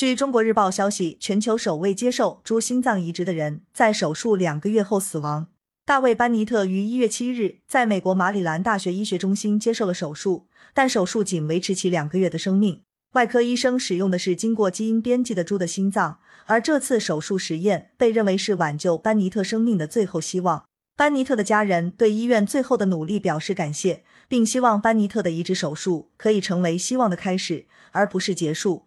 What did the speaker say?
据中国日报消息，全球首位接受猪心脏移植的人在手术两个月后死亡。大卫·班尼特于一月七日在美国马里兰大学医学中心接受了手术，但手术仅维持其两个月的生命。外科医生使用的是经过基因编辑的猪的心脏，而这次手术实验被认为是挽救班尼特生命的最后希望。班尼特的家人对医院最后的努力表示感谢，并希望班尼特的移植手术可以成为希望的开始，而不是结束。